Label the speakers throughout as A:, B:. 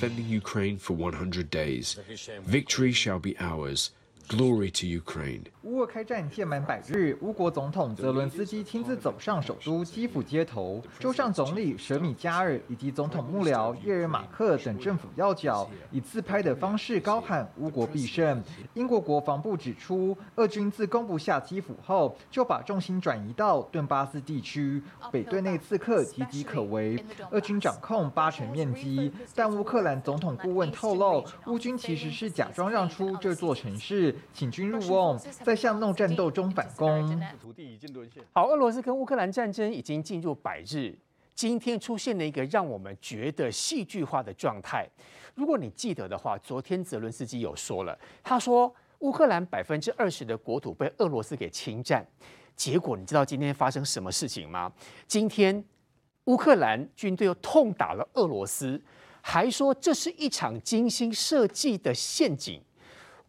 A: defending Ukraine for 100 days. Victory shall be ours. Glory to Ukraine.
B: 乌俄开战届满百日，乌国总统泽伦斯基亲自走上首都基辅街头，州上总理舍米加尔以及总统幕僚叶尔马克等政府要角以自拍的方式高喊“乌国必胜”。英国国防部指出，俄军自攻不下基辅后，就把重心转移到顿巴斯地区，北顿内刺克岌岌可危，俄军掌控八成面积。但乌克兰总统顾问透露，乌军其实是假装让出这座城市，请君入瓮。在巷弄战斗中反攻。
C: 好，俄罗斯跟乌克兰战争已经进入百日，今天出现了一个让我们觉得戏剧化的状态。如果你记得的话，昨天泽伦斯基有说了，他说乌克兰百分之二十的国土被俄罗斯给侵占。结果你知道今天发生什么事情吗？今天乌克兰军队又痛打了俄罗斯，还说这是一场精心设计的陷阱，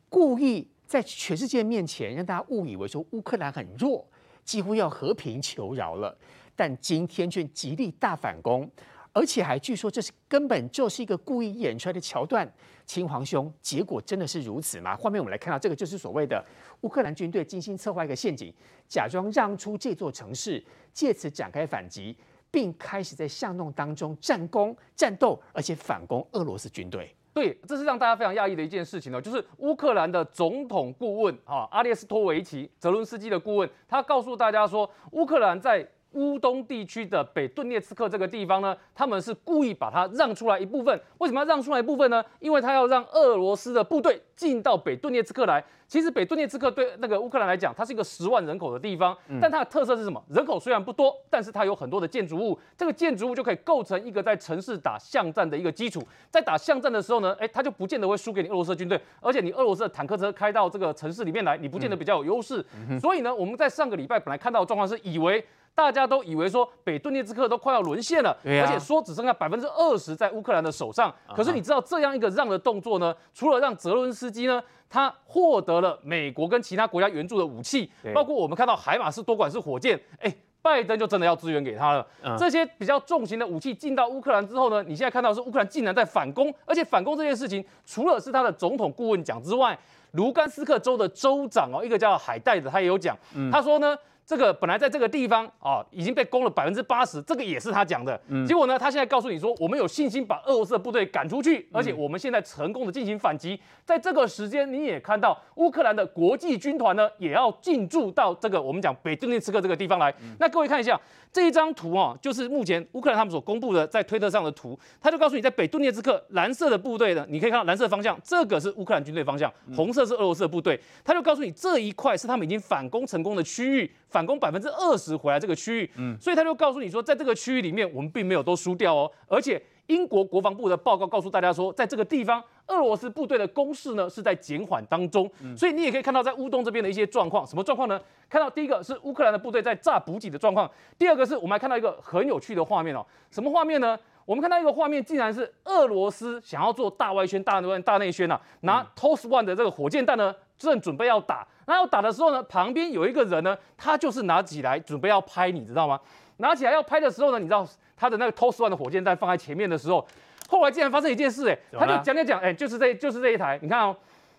C: 故意。在全世界面前，让大家误以为说乌克兰很弱，几乎要和平求饶了。但今天却极力大反攻，而且还据说这是根本就是一个故意演出来的桥段。亲皇兄，结果真的是如此吗？后面我们来看到这个，就是所谓的乌克兰军队精心策划一个陷阱，假装让出这座城市，借此展开反击，并开始在巷弄当中战攻战斗，而且反攻俄罗斯军队。
D: 对，这是让大家非常讶异的一件事情呢，就是乌克兰的总统顾问啊，阿列斯托维奇·泽伦斯基的顾问，他告诉大家说，乌克兰在乌东地区的北顿涅茨克这个地方呢，他们是故意把它让出来一部分。为什么要让出来一部分呢？因为他要让俄罗斯的部队进到北顿涅茨克来。其实北顿涅茨克对那个乌克兰来讲，它是一个十万人口的地方，但它的特色是什么？人口虽然不多，但是它有很多的建筑物，这个建筑物就可以构成一个在城市打巷战的一个基础。在打巷战的时候呢，哎，它就不见得会输给你俄罗斯的军队，而且你俄罗斯的坦克车开到这个城市里面来，你不见得比较有优势。所以呢，我们在上个礼拜本来看到的状况是以为。大家都以为说北顿涅茨克都快要沦陷了，而且说只剩下百分之二十在乌克兰的手上。可是你知道这样一个让的动作呢，除了让泽伦斯基呢，他获得了美国跟其他国家援助的武器，包括我们看到海马斯多管式火箭，哎，拜登就真的要支援给他了。这些比较重型的武器进到乌克兰之后呢，你现在看到是乌克兰竟然在反攻，而且反攻这件事情，除了是他的总统顾问讲之外，卢甘斯克州的州长哦，一个叫海带的，他也有讲，他说呢。这个本来在这个地方啊，已经被攻了百分之八十，这个也是他讲的。嗯、结果呢，他现在告诉你说，我们有信心把俄罗斯的部队赶出去，而且我们现在成功的进行反击。在这个时间，你也看到乌克兰的国际军团呢，也要进驻到这个我们讲北顿涅茨克这个地方来。嗯、那各位看一下这一张图啊，就是目前乌克兰他们所公布的在推特上的图，他就告诉你在北顿涅茨克蓝色的部队呢，你可以看到蓝色方向，这个是乌克兰军队方向，红色是俄罗斯的部队。他就告诉你这一块是他们已经反攻成功的区域。反攻百分之二十回来这个区域，嗯，所以他就告诉你说，在这个区域里面，我们并没有都输掉哦。而且英国国防部的报告告诉大家说，在这个地方，俄罗斯部队的攻势呢是在减缓当中。所以你也可以看到在乌东这边的一些状况，什么状况呢？看到第一个是乌克兰的部队在炸补给的状况，第二个是我们还看到一个很有趣的画面哦。什么画面呢？我们看到一个画面，竟然是俄罗斯想要做大外宣、大内大内宣呐、啊，拿 TOS One 的这个火箭弹呢，正准备要打。那要打的时候呢，旁边有一个人呢，他就是拿起来准备要拍，你知道吗？拿起来要拍的时候呢，你知道他的那个 TOS One 的火箭弹放在前面的时候，后来竟然发生一件事，哎，他就讲讲讲，哎，就是这就是这一台，你看哦，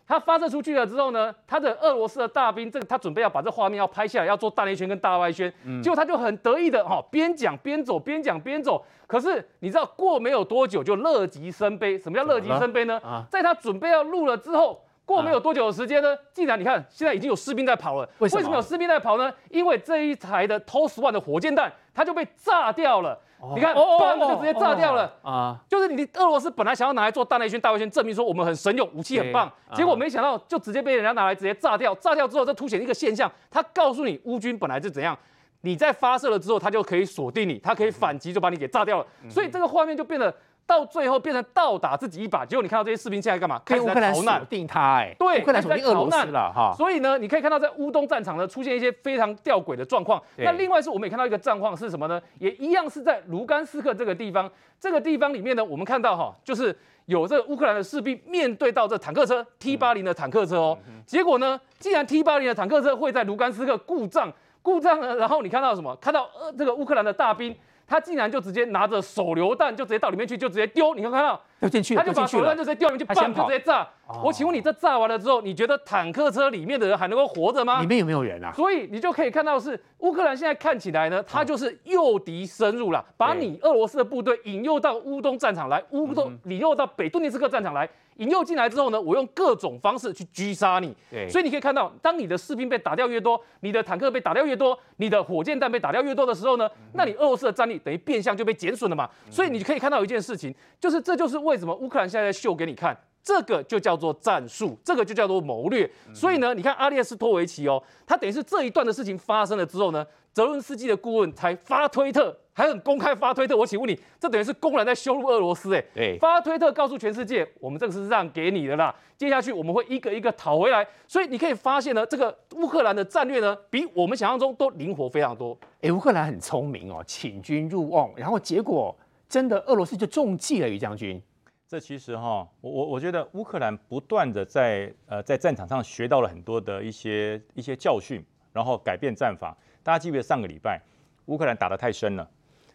D: 他发射出去了之后呢，他的俄罗斯的大兵，这个他准备要把这画面要拍下来，要做大内圈跟大外宣，结果他就很得意的哈，边讲边走，边讲边走。可是你知道过没有多久就乐极生悲，什么叫乐极生悲呢？在他准备要录了之后。过没有多久的时间呢，竟然你看，现在已经有士兵在跑了。为什么？有士兵在跑呢？因为这一台的 TOS One 的火箭弹，它就被炸掉了。哦、你看，嘣就直接炸掉了啊！哦、就是你俄罗斯本来想要拿来做大内圈、大外圈，证明说我们很神勇，武器很棒，结果没想到就直接被人家拿来直接炸掉。炸掉之后，这凸显一个现象，它告诉你乌军本来是怎样，你在发射了之后，它就可以锁定你，它可以反击，就把你给炸掉了。嗯、所以这个画面就变得。到最后变成倒打自己一把，结果你看到这些士兵现在干嘛？开始在逃难，锁定他哎，对，乌克兰锁定俄罗斯了哈。所以呢，你可以看到在乌东战场呢出现一些非常吊诡的状况。对那另外是我们也看到一个战况是什么呢？也一样是在卢甘斯克这个地方，这个地方里面呢，我们看到哈，就是有这个乌克兰的士兵面对到这坦克车 T 八零的坦克车哦，结果呢，既然 T 八零的坦克车会在卢甘斯克故障，故障呢，然后你看到什么？看到呃这个乌克兰的大兵。他竟然就直接拿着手榴弹就直接到里面去，就直接丢。你看看到
C: 丢进去，
D: 他就把手榴弹就直接丢里面去，砰就直接炸。
C: 哦、
D: 我请问你，这炸完了之后，你觉得坦克车里面的人还能够活着吗？
C: 里面有没有人啊？
D: 所以你就可以看到是乌克兰现在看起来呢，他就是诱敌深入了，把你俄罗斯的部队引诱到乌东战场来，乌东引诱到北顿涅茨克战场来。引诱进来之后呢，我用各种方式去狙杀你。对，所以你可以看到，当你的士兵被打掉越多，你的坦克被打掉越多，你的火箭弹被打掉越多的时候呢，那你俄罗斯的战力等于变相就被减损了嘛。所以你可以看到一件事情，就是这就是为什么乌克兰现在在秀给你看，这个就叫做战术，这个就叫做谋略。所以呢，你看阿列斯托维奇哦，他等于是这一段的事情发生了之后呢，泽伦斯基的顾问才发推特。还很公开发推特，我请问你，这等于是公然在羞辱俄罗斯哎！对，发推特告诉全世界，我们这个是让给你的啦，接下去我们会一个一个讨回来。所以你可以发现呢，这个乌克兰的战略呢，比我们想象中都灵活非常多。
C: 哎，乌克兰很聪明哦，请君入瓮，然后结果真的俄罗斯就中计了，于将军。
E: 这其实哈，我我我觉得乌克兰不断的在呃在战场上学到了很多的一些一些教训，然后改变战法。大家记不记得上个礼拜乌克兰打得太深了？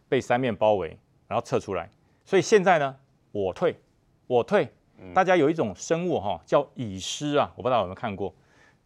E: 被三面包围，然后撤出来，所以现在呢，我退，我退。大家有一种生物哈，叫蚁狮啊，我不知道有没有看过，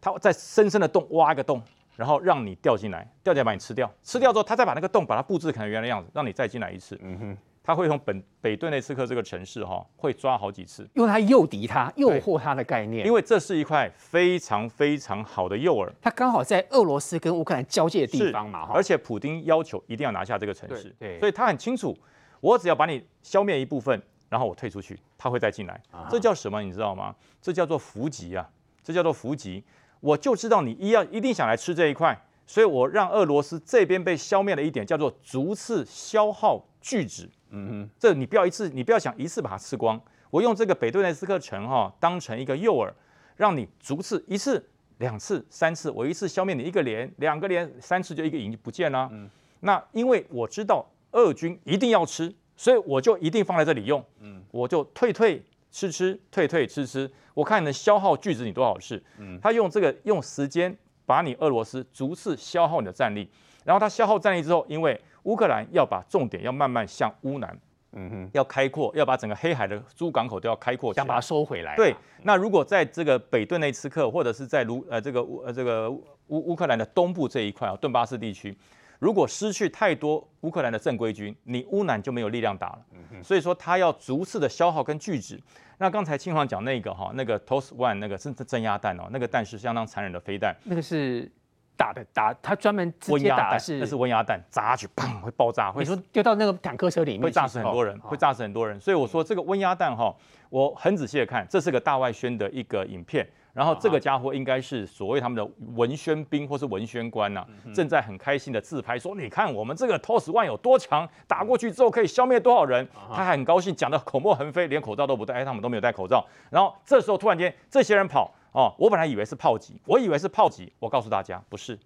E: 它在深深的洞挖一个洞，然后让你掉进来，掉进来把你吃掉，吃掉之后，它再把那个洞把它布置成原来的样子，让你再进来一次。嗯哼。他会从本北顿内斯克这个城市哈，会抓好几次，
C: 用它诱敌他、诱惑他的概念。
E: 因为这是一块非常非常好的诱饵，
C: 它刚好在俄罗斯跟乌克兰交界的地方嘛，
E: 而且普丁要求一定要拿下这个城市，对，对，所以他很清楚，我只要把你消灭一部分，然后我退出去，他会再进来。啊、这叫什么？你知道吗？这叫做伏击啊！这叫做伏击。我就知道你一要一定想来吃这一块，所以我让俄罗斯这边被消灭了一点，叫做逐次消耗拒止。嗯哼，这你不要一次，你不要想一次把它吃光。我用这个北顿涅斯克城哈、哦、当成一个诱饵，让你逐次一次、两次、三次，我一次消灭你一个连、两个连、三次就一个营不见了。嗯，那因为我知道俄军一定要吃，所以我就一定放在这里用。嗯，我就退退吃吃，退退吃吃，我看你能消耗拒止你多少次。嗯，他用这个用时间把你俄罗斯逐次消耗你的战力，然后他消耗战力之后，因为乌克兰要把重点要慢慢向乌南，嗯哼，要开阔，要把整个黑海的诸港口都要开阔，
C: 想把它收回来。
E: 对，那如果在这个北顿内茨克或者是在卢呃这个乌呃这个乌乌克兰的东部这一块啊，顿巴斯地区，如果失去太多乌克兰的正规军，你乌南就没有力量打了。嗯哼，所以说他要逐次的消耗跟拒止。那刚才清煌讲那个哈，那个 TOS One 那个是镇压弹哦，那个弹是相当残忍的飞弹，
C: 那个是。打的打，他专门直接打的是，
E: 那是温压弹，砸下去，砰，会爆炸，会。
C: 你说丢到那个坦克车里面，
E: 会炸死很多人，会炸死很多人。所以我说这个温压弹哈，我很仔细的看，这是个大外宣的一个影片。然后这个家伙应该是所谓他们的文宣兵或是文宣官呐，正在很开心的自拍，说你看我们这个 TOS One 有多强，打过去之后可以消灭多少人。他还很高兴，讲的口沫横飞，连口罩都不戴，哎，他们都没有戴口罩。然后这时候突然间这些人跑。哦，我本来以为是炮击，我以为是炮击，我告诉大家不是，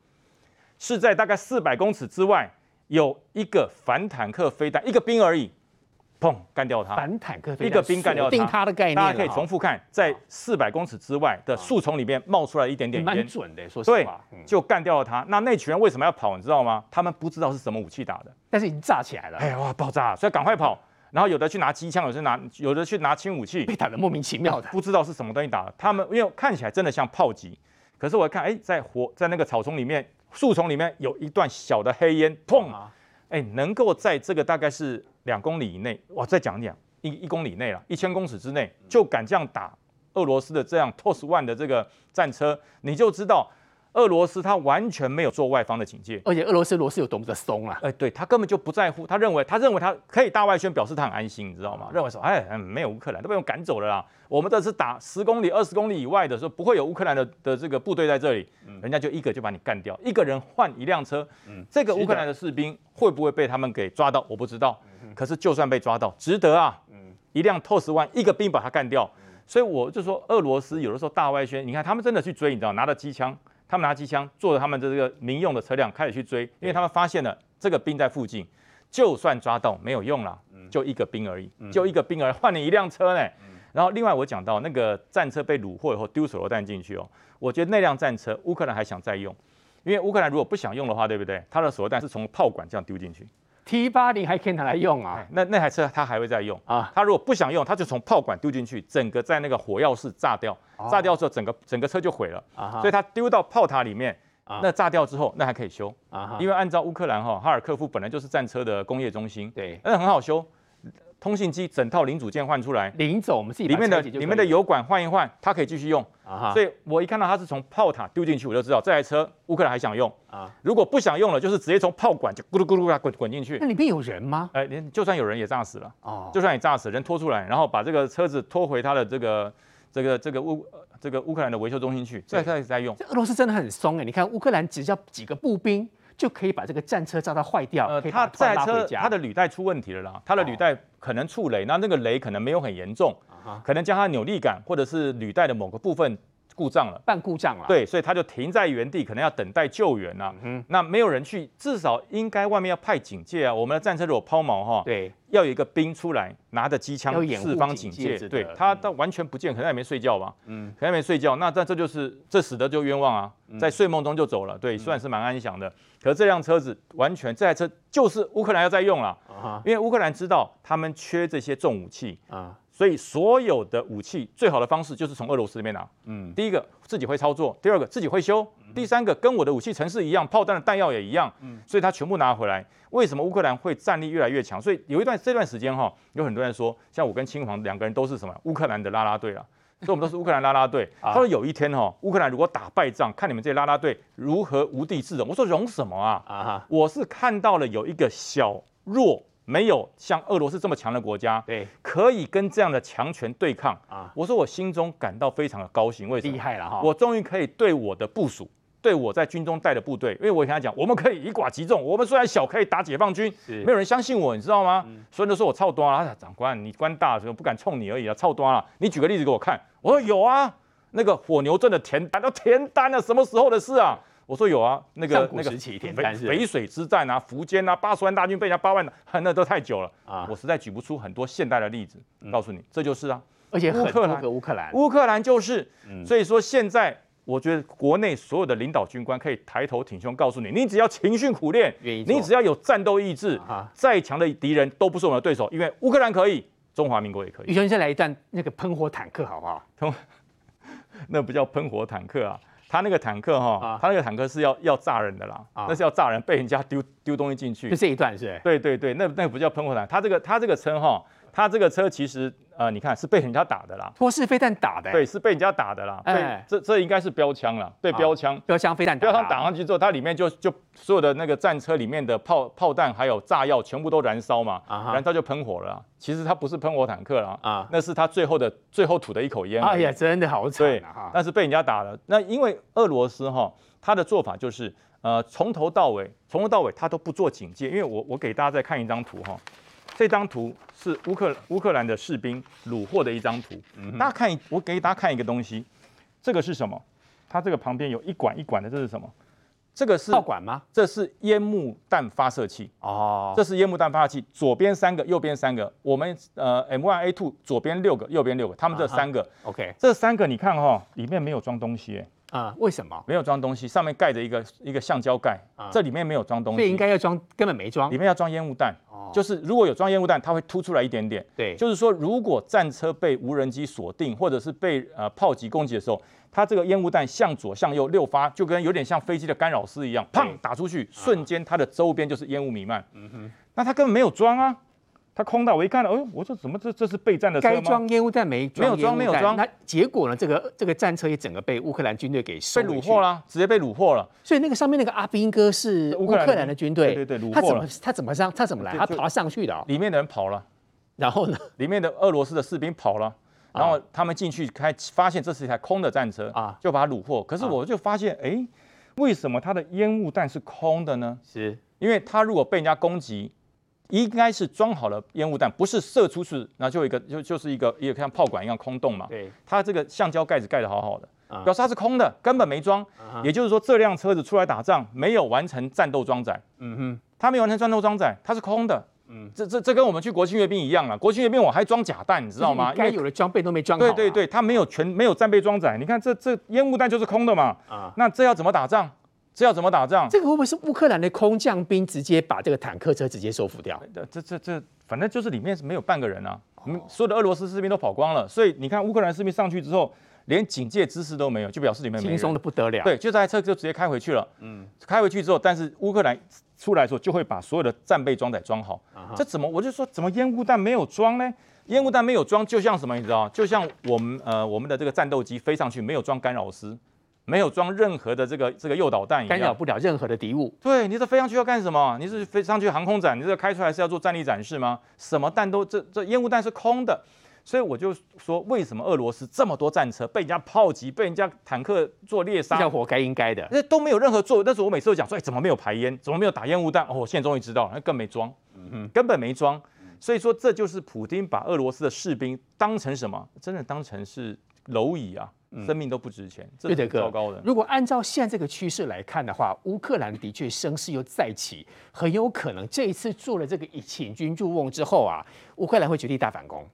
E: 是在大概四百公尺之外有一个反坦克飞弹，一个兵而已，砰，干掉他。
C: 反坦克飞弹，
E: 一个兵干掉他。
C: 定他的概念，
E: 大家可以重复看，在四百公尺之外的树丛里面冒出来一点点烟，
C: 蛮准的，说实话，
E: 对，就干掉了他。那那群人为什么要跑？你知道吗？他们不知道是什么武器打的，
C: 但是已经炸起来了。
E: 哎呀，哇，爆炸，所以赶快跑。然后有的去拿机枪，有的拿，有的去拿轻武器，
C: 被打得莫名其妙的，
E: 不知道是什么东西打的。他们因为看起来真的像炮击，可是我看，哎，在火在那个草丛里面、树丛里面有一段小的黑烟，砰！哎，能够在这个大概是两公里以内，我，再讲讲一一公里内了，一千公尺之内就敢这样打俄罗斯的这样 TOS One 的这个战车，你就知道。俄罗斯他完全没有做外方的警戒，
C: 而且俄罗斯螺丝有多么的松啊！
E: 哎，对他根本就不在乎，他认为他认为他可以大外宣，表示他很安心，你知道吗？认为说，哎，嗯，没有乌克兰都被我赶走了啦。我们这次打十公里、二十公里以外的时候，不会有乌克兰的的这个部队在这里，人家就一个就把你干掉，一个人换一辆车。这个乌克兰的士兵会不会被他们给抓到？我不知道。可是就算被抓到，值得啊！一辆 TOS One，一个兵把他干掉。所以我就说，俄罗斯有的时候大外宣，你看他们真的去追，你知道，拿着机枪。他们拿机枪，坐着他们的这个民用的车辆开始去追，因为他们发现了这个兵在附近，就算抓到没有用了，就一个兵而已，就一个兵而已，换你一辆车呢。然后另外我讲到那个战车被虏获以后丢手榴弹进去哦，我觉得那辆战车乌克兰还想再用，因为乌克兰如果不想用的话，对不对？他的手榴弹是从炮管这样丢进去，
C: T 八零还可以拿来用啊？
E: 那那台车他还会再用啊？他如果不想用，他就从炮管丢进去，整个在那个火药室炸掉，炸掉之后整个整个车就毁了啊！所以他丢到炮塔里面，那炸掉之后那还可以修啊？因为按照乌克兰哈哈尔科夫本来就是战车的工业中心，对，那很好修。通信机整套零组件换出来，
C: 零走我们自己
E: 里面的里面的油管换一换，它可以继续用啊。所以我一看到它是从炮塔丢进去，我就知道这台车乌克兰还想用啊。如果不想用了，就是直接从炮管就咕噜咕噜滚滚进去。
C: 那里面有人吗？
E: 哎，连就算有人也炸死了哦，就算也炸死，人拖出来，然后把这个车子拖回他的这个这个这个乌这个乌克兰的维修中心去，再再再用。
C: 这俄罗斯真的很松哎，你看乌克兰只要几个步兵。就可以把这个战车炸到坏掉。呃，
E: 他这台车它的履带出问题了啦，它的履带可能触雷，那那个雷可能没有很严重，可能将它扭力杆或者是履带的某个部分故障了，
C: 半故障了。
E: 对，所以他就停在原地，可能要等待救援呐。嗯，那没有人去，至少应该外面要派警戒啊。我们的战车如果抛锚哈，对，要有一个兵出来拿着机枪四方警戒。对，他倒完全不见，可能也没睡觉吧。嗯，可能没睡觉。那这这就是这死的就冤枉啊，在睡梦中就走了。对，算是蛮安详的。可是这辆车子完全这台车就是乌克兰要在用了，因为乌克兰知道他们缺这些重武器啊。所以所有的武器最好的方式就是从俄罗斯那边拿。嗯，第一个自己会操作，第二个自己会修，第三个跟我的武器城市一样，炮弹的弹药也一样。嗯，所以他全部拿回来。为什么乌克兰会战力越来越强？所以有一段这段时间哈，有很多人说，像我跟青黄两个人都是什么乌克兰的拉拉队啊，所以我们都是乌克兰拉拉队。他说有一天哈，乌克兰如果打败仗，看你们这些拉拉队如何无地自容。我说容什么啊？啊，我是看到了有一个小弱。没有像俄罗斯这么强的国家，对，可以跟这样的强权对抗啊！我说我心中感到非常的高兴，为什么？厉害了哈！我终于可以对我的部署，对我在军中带的部队，因为我跟他讲，我们可以以寡击众，我们虽然小，可以打解放军，没有人相信我，你知道吗？所以就说我操多了，长官你官大，所以不敢冲你而已啊，操多了。你举个例子给我看，我说有啊，那个火牛镇的田单都田单了，什么时候的事啊？我说有啊，那个那个淝水之战啊，苻坚啊，八十万大军被人家八万，那都太久了啊！我实在举不出很多现代的例子，告诉你，这就是啊，
C: 而且乌克兰，乌克兰，
E: 乌克兰就是，所以说现在我觉得国内所有的领导军官可以抬头挺胸告诉你，你只要勤训苦练，你只要有战斗意志，再强的敌人都不是我们的对手，因为乌克兰可以，中华民国也可以。
C: 宇轩，先来一段那个喷火坦克好不好？
E: 那不叫喷火坦克啊。他那个坦克哈，他那个坦克是要要炸人的啦，那是要炸人，被人家丢丢东西进去。
C: 就这一段是？
E: 对对对，那那不叫喷火坦，他这个他这个车哈，他这个车其实。呃，你看是被人家打的啦，
C: 托式飞弹打的，
E: 对，是被人家打的啦。哎，这这应该是标枪了，对，标枪，
C: 标枪飞弹，
E: 标枪打上去之后，它里面就就所有的那个战车里面的炮炮弹还有炸药全部都燃烧嘛，然后它就喷火了。其实它不是喷火坦克啦，啊，那是它最后的最后吐的一口烟。
C: 哎呀，真的好惨啊！
E: 但是被人家打了。那因为俄罗斯哈，他的做法就是呃，从头到尾，从头到尾他都不做警戒。因为我我给大家再看一张图哈。这张图是乌克乌克兰的士兵掳获的一张图，大家看，我给大家看一个东西，这个是什么？它这个旁边有一管一管的，这是什么？这个是
C: 炮管吗？
E: 这是烟幕弹发射器哦，这是烟幕弹发射器，左边三个，右边三个。我们呃 M1A2 左边六个，右边六个，他们这三个，OK，这三个你看哈、哦，里面没有装东西。
C: 啊，为什么
E: 没有装东西？上面盖着一个一个橡胶盖，这里面没有装东西。
C: 这应该要装，根本没装。
E: 里面要装烟雾弹，就是如果有装烟雾弹，它会凸出来一点点。对，就是说，如果战车被无人机锁定，或者是被呃炮击攻击的时候，它这个烟雾弹向左向右六发，就跟有点像飞机的干扰丝一样，砰打出去，瞬间它的周边就是烟雾弥漫。嗯哼，那它根本没有装啊。他空到，我一看，哎呦，我说怎么这这是备战的车吗？
C: 该装烟雾弹没装，
E: 没有装，没有装。
C: 那结果呢？这个这个战车也整个被乌克兰军队给收
E: 被掳获了，直接被掳获了。
C: 所以那个上面那个阿兵哥是乌克兰的军队，
E: 对对对，
C: 他怎么他怎么上他怎么来？他爬上去的，
E: 里面的人跑了，
C: 然后呢？
E: 里面的俄罗斯的士兵跑了，然后他们进去开发现这是一台空的战车啊，就把它掳获。可是我就发现，哎，为什么它的烟雾弹是空的呢？是因为他如果被人家攻击。应该是装好了烟雾弹，不是射出去，那就一个就就是一个一个像炮管一样空洞嘛。对，它这个橡胶盖子盖得好好的，表示它是空的，根本没装。也就是说，这辆车子出来打仗没有完成战斗装载。嗯哼，它没有完成战斗装载，它是空的。嗯，这这这跟我们去国庆阅兵一样啊！国庆阅兵我还装假弹，你知道吗？
C: 该有的装备都没装好。
E: 对对对，它没有全没有战备装载。你看这这烟雾弹就是空的嘛。啊，那这要怎么打仗？这要怎么打仗？
C: 这个会不会是乌克兰的空降兵直接把这个坦克车直接收复掉？
E: 这这这这，反正就是里面是没有半个人啊，所有的俄罗斯士兵都跑光了。所以你看乌克兰士兵上去之后，连警戒姿势都没有，就表示里面
C: 轻松的不得了。
E: 对，就这台车就直接开回去了。嗯，开回去之后，但是乌克兰出来的时候就会把所有的战备装载装好。这怎么？我就说怎么烟雾弹没有装呢？烟雾弹没有装，就像什么？你知道？就像我们呃我们的这个战斗机飞上去没有装干扰丝。没有装任何的这个这个诱导弹，
C: 干扰不了任何的敌物。
E: 对，你这飞上去要干什么？你是飞上去航空展？你这开出来是要做战力展示吗？什么弹都这这烟雾弹是空的，所以我就说，为什么俄罗斯这么多战车被人家炮击，被人家坦克做猎杀？
C: 要活该应该的，
E: 那都没有任何作为。但是我每次都讲说，哎，怎么没有排烟？怎么没有打烟雾弹？哦，我现在终于知道了，那更没装，嗯哼，根本没装。所以说，这就是普京把俄罗斯的士兵当成什么？真的当成是蝼蚁啊！生命都不值钱，这是糟糕的。
C: 如果按照现在这个趋势来看的话，乌克兰的确声势又再起，很有可能这一次做了这个请君入瓮之后啊，乌克兰会绝地大反攻。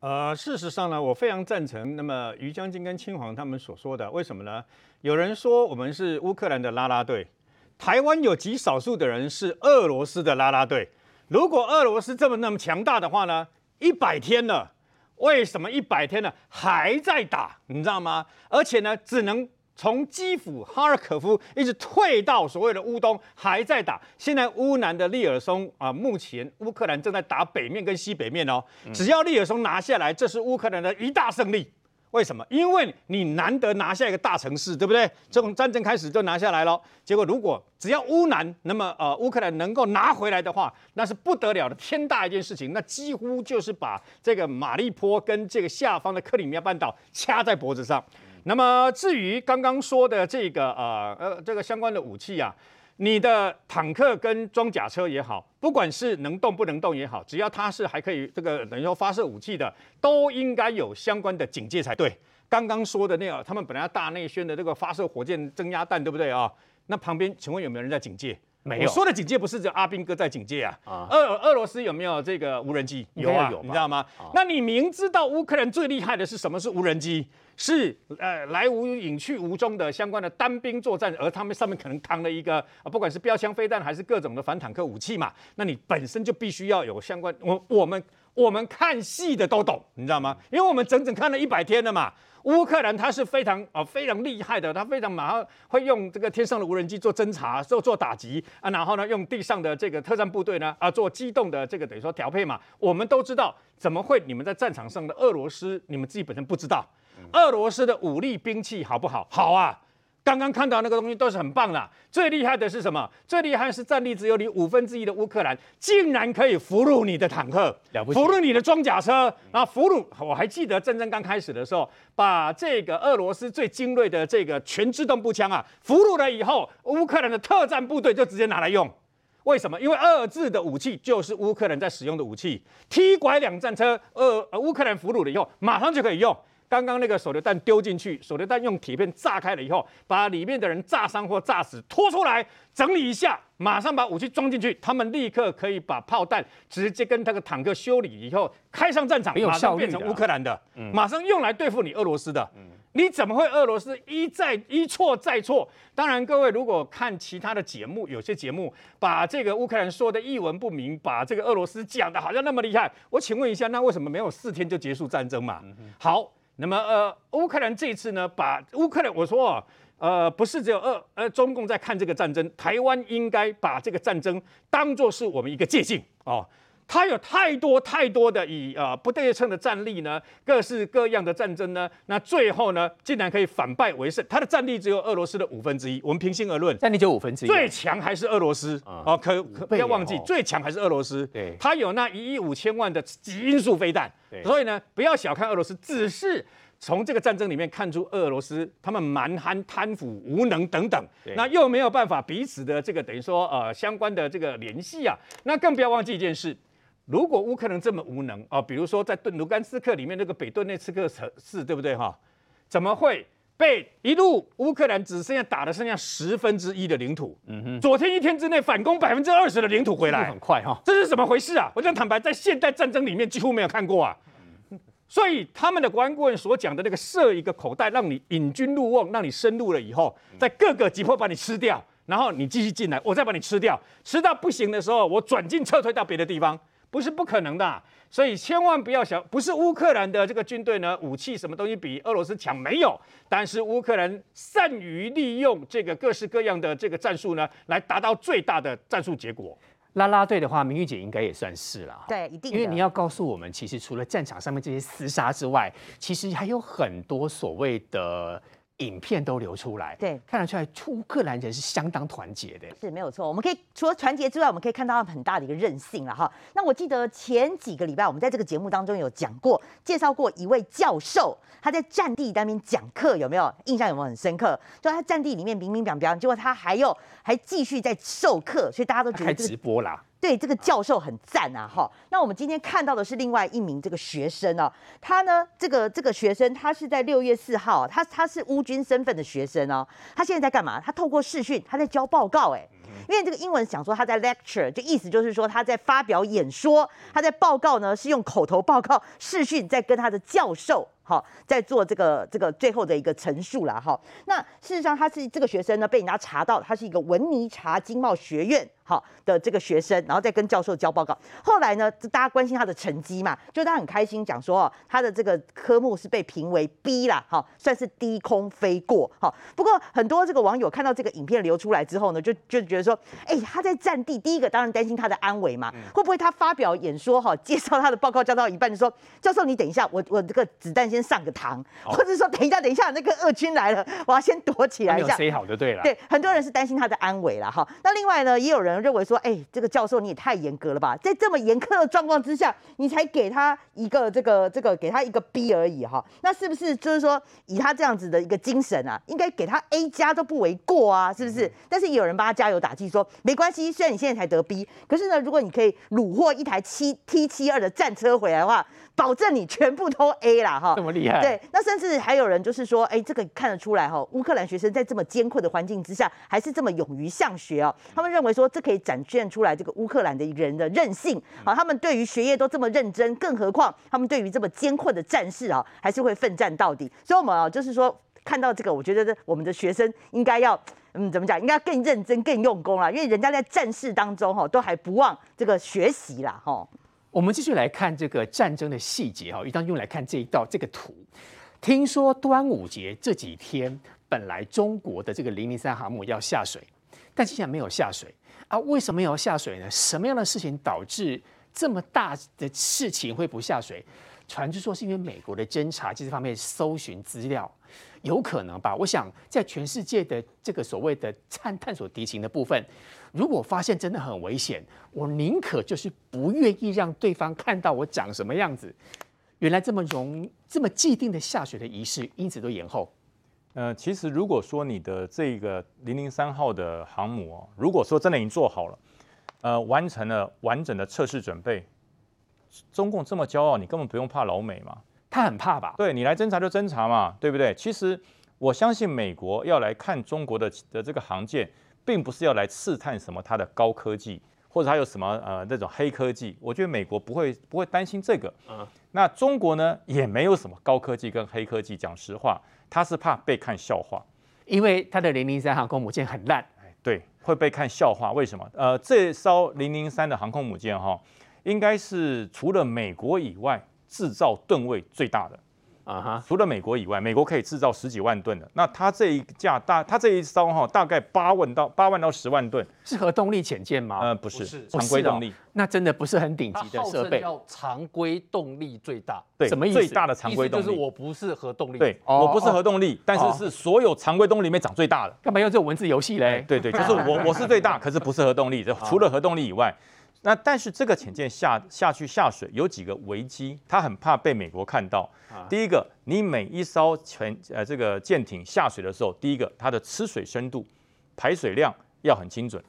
F: 呃，事实上呢，我非常赞成那么于将军跟青黄他们所说的。为什么呢？有人说我们是乌克兰的拉拉队，台湾有极少数的人是俄罗斯的拉拉队。如果俄罗斯这么那么强大的话呢，一百天了。为什么一百天了还在打？你知道吗？而且呢，只能从基辅、哈尔科夫一直退到所谓的乌东，还在打。现在乌南的利尔松啊，目前乌克兰正在打北面跟西北面哦。只要利尔松拿下来，这是乌克兰的一大胜利。为什么？因为你难得拿下一个大城市，对不对？这种战争开始就拿下来了。结果如果只要乌南，那么呃乌克兰能够拿回来的话，那是不得了的天大一件事情。那几乎就是把这个马利坡跟这个下方的克里米亚半岛掐在脖子上。那么至于刚刚说的这个呃呃这个相关的武器啊。你的坦克跟装甲车也好，不管是能动不能动也好，只要它是还可以这个等于说发射武器的，都应该有相关的警戒才对。刚刚说的那个，他们本来要大内宣的这个发射火箭增压弹，对不对啊？那旁边请问有没有人在警戒？没有。我说的警戒不是这阿兵哥在警戒啊。啊。俄俄罗斯有没有这个无人机？有啊，有，你知道吗？啊。那你明知道乌克兰最厉害的是什么？是无人机。是呃来无影去无踪的相关的单兵作战，而他们上面可能扛了一个啊，不管是标枪飞弹还是各种的反坦克武器嘛，那你本身就必须要有相关。我我们我们看戏的都懂，你知道吗？因为我们整整看了一百天了嘛。乌克兰他是非常啊非常厉害的，他非常马上会用这个天上的无人机做侦察、做做打击啊，然后呢用地上的这个特战部队呢啊做机动的这个等于说调配嘛。我们都知道，怎么会你们在战场上的俄罗斯，你们自己本身不知道？俄罗斯的武力兵器好不好？好啊！刚刚看到那个东西都是很棒的。最厉害的是什么？最厉害的是战力只有你五分之一的乌克兰，竟然可以俘虏你的坦克，了不起，俘虏你的装甲车，然后俘虏。我还记得战争刚开始的时候，把这个俄罗斯最精锐的这个全自动步枪啊俘虏了以后，乌克兰的特战部队就直接拿来用。为什么？因为俄制的武器就是乌克兰在使用的武器踢拐两战车，俄乌克兰俘虏了以后，马上就可以用。刚刚那个手榴弹丢进去，手榴弹用铁片炸开了以后，把里面的人炸伤或炸死，拖出来整理一下，马上把武器装进去，他们立刻可以把炮弹直接跟那个坦克修理以后，开上战场，马上变成乌克兰的，马上用来对付你俄罗斯的。你怎么会俄罗斯一再一错再错？当然，各位如果看其他的节目，有些节目把这个乌克兰说的一文不名，把这个俄罗斯讲的好像那么厉害，我请问一下，那为什么没有四天就结束战争嘛？好。那么呃，乌克兰这一次呢，把乌克兰我说啊，呃，不是只有呃呃中共在看这个战争，台湾应该把这个战争当做是我们一个借鉴哦。它有太多太多的以呃不对称的战力呢，各式各样的战争呢，那最后呢，竟然可以反败为胜。它的战力只有俄罗斯的五分之一，我们平心而论，
C: 战力就五分之一，
F: 最强还是俄罗斯啊、哦！可可不要忘记，最强还是俄罗斯。对，它有那一亿五千万的极音速飞弹。所以呢，不要小看俄罗斯，只是从这个战争里面看出俄罗斯他们蛮横、贪腐、无能等等，那又没有办法彼此的这个等于说呃相关的这个联系啊，那更不要忘记一件事，如果乌克兰这么无能啊，比如说在顿卢甘斯克里面那个北顿内茨克城市，对不对哈？怎么会被一路乌克兰只剩下打的剩下十分之一的领土？嗯哼，昨天一天之内反攻百分之二十的领土回来，
C: 很快哈，
F: 这是怎么回事啊？我这样坦白，在现代战争里面几乎没有看过啊。所以他们的国安顾问所讲的那个设一个口袋，让你引军入瓮，让你深入了以后，在各个击破把你吃掉，然后你继续进来，我再把你吃掉，吃到不行的时候，我转进撤退到别的地方，不是不可能的啊。所以千万不要想，不是乌克兰的这个军队呢，武器什么东西比俄罗斯强没有，但是乌克兰善于利用这个各式各样的这个战术呢，来达到最大的战术结果。
C: 啦啦队的话，明玉姐应该也算是了，
G: 对，一定。
C: 因为你要告诉我们，其实除了战场上面这些厮杀之外，其实还有很多所谓的。影片都流出来，
G: 对，
C: 看得出来乌克兰人是相当团结的，
G: 是没有错。我们可以除了团结之外，我们可以看到他们很大的一个韧性了哈。那我记得前几个礼拜，我们在这个节目当中有讲过，介绍过一位教授，他在战地那边讲课，有没有印象？有没有很深刻？就他战地里面明明白白，结果他还有还继续在授课，所以大家都觉得、这个、
C: 开直播啦。
G: 对，这个教授很赞啊，哈。那我们今天看到的是另外一名这个学生哦，他呢，这个这个学生他是在六月四号，他他是乌军身份的学生哦，他现在在干嘛？他透过视讯，他在交报告，哎，因为这个英文讲说他在 lecture，就意思就是说他在发表演说，他在报告呢是用口头报告，视讯在跟他的教授。好，在做这个这个最后的一个陈述了哈。那事实上，他是这个学生呢，被人家查到他是一个文尼察经贸学院好的这个学生，然后再跟教授交报告。后来呢，大家关心他的成绩嘛，就他很开心讲说，他的这个科目是被评为 B 啦，哈，算是低空飞过。哈，不过很多这个网友看到这个影片流出来之后呢，就就觉得说，哎，他在战地，第一个当然担心他的安危嘛，会不会他发表演说哈，介绍他的报告交到一半就说，教授你等一下，我我这个子弹。先上个膛，或者说等一下，等一下，那个俄军来了，我要先躲起来一下。
C: 没有好就对了。
G: 对，很多人是担心他的安危了哈。那另外呢，也有人认为说，哎，这个教授你也太严格了吧，在这么严苛的状况之下，你才给他一个这个这个给他一个 B 而已哈。那是不是就是说，以他这样子的一个精神啊，应该给他 A 加都不为过啊？是不是？但是也有人帮他加油打气说，没关系，虽然你现在才得 B，可是呢，如果你可以虏获一台七 T 七二的战车回来的话。保证你全部都 A 啦哈，
C: 这么厉害？
G: 对，那甚至还有人就是说，哎，这个看得出来哈，乌克兰学生在这么艰困的环境之下，还是这么勇于向学哦。他们认为说，这可以展现出来这个乌克兰的人的韧性啊。他们对于学业都这么认真，更何况他们对于这么艰困的战事啊，还是会奋战到底。所以，我们啊，就是说看到这个，我觉得我们的学生应该要嗯，怎么讲？应该更认真、更用功啦，因为人家在战事当中哈，都还不忘这个学习啦哈。
C: 我们继续来看这个战争的细节哈，于当用来看这一道这个图。听说端午节这几天本来中国的这个零零三航母要下水，但竟然没有下水啊？为什么没有下水呢？什么样的事情导致这么大的事情会不下水？传之说是因为美国的侦察机这方面搜寻资料。有可能吧？我想在全世界的这个所谓的探探索敌情的部分，如果发现真的很危险，我宁可就是不愿意让对方看到我长什么样子。原来这么容这么既定的下水的仪式，因此都延后。
E: 呃，其实如果说你的这个零零三号的航母哦，如果说真的已经做好了，呃，完成了完整的测试准备，中共这么骄傲，你根本不用怕老美嘛。
C: 他很怕吧？
E: 对，你来侦查就侦查嘛，对不对？其实我相信美国要来看中国的的这个航舰，并不是要来试探什么它的高科技，或者它有什么呃那种黑科技。我觉得美国不会不会担心这个。嗯。那中国呢，也没有什么高科技跟黑科技。讲实话，他是怕被看笑话，
C: 因为他的零零三航空母舰很烂。
E: 对，会被看笑话。为什么？呃，这艘零零三的航空母舰哈，应该是除了美国以外。制造吨位最大的啊哈，除了美国以外，美国可以制造十几万吨的。那它这一架大，它这一艘哈，大概八万到八万到十万吨，
C: 是核动力潜舰吗？
E: 呃，不是，是常规动力、哦。
C: 那真的不是很顶级的设备。
D: 叫常规动力最大，
E: 对，
C: 什么意思？
E: 最大的常规动力
D: 就是我不是核动力，
E: 对，我不是核动力，但是是所有常规动力里面长最大的。
C: 干嘛用这种文字游戏嘞？
E: 对对，就是我我是最大，可是不是核动力，就 除了核动力以外。那但是这个潜舰下下去下水有几个危机，他很怕被美国看到。第一个，你每一艘潜呃这个舰艇下水的时候，第一个它的吃水深度、排水量要很精准，